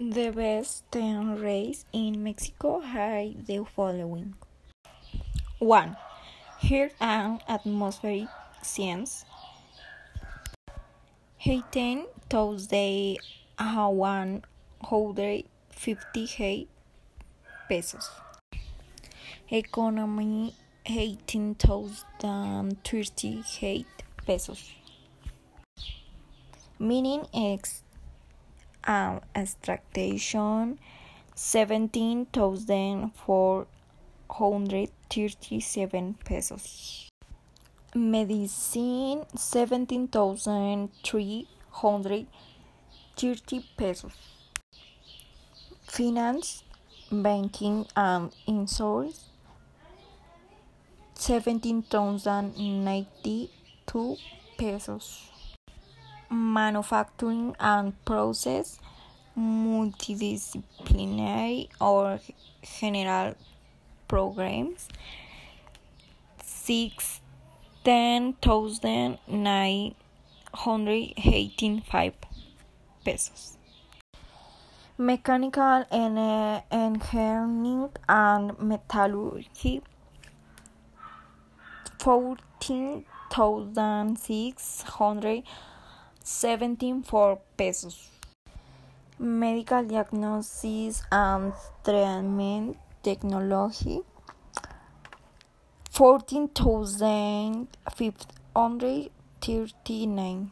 The best 10 races in Mexico are the following 1. Earth and Atmospheric Science 18,158 pesos. Economy 18,038 pesos. Meaning X Um, and extraction 17,437 pesos. Medicine 17,330 pesos. Finance, banking and insurance 17,092 pesos manufacturing and process, multidisciplinary or general programs, six ten thousand nine hundred eighty five pesos. Mechanical and engineering and metallurgy, fourteen thousand six hundred 74 pesos. Medical diagnosis and treatment technology 14,539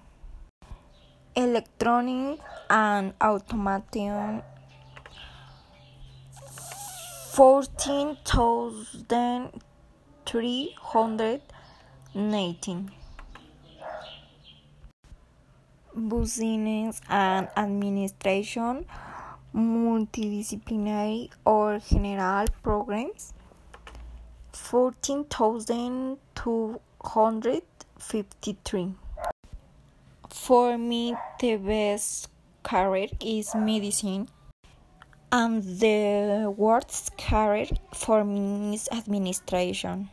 electronic and automation 14,319 business and administration, multidisciplinary or general programs, 14,253. For me, the best career is medicine, and the worst career for me is administration.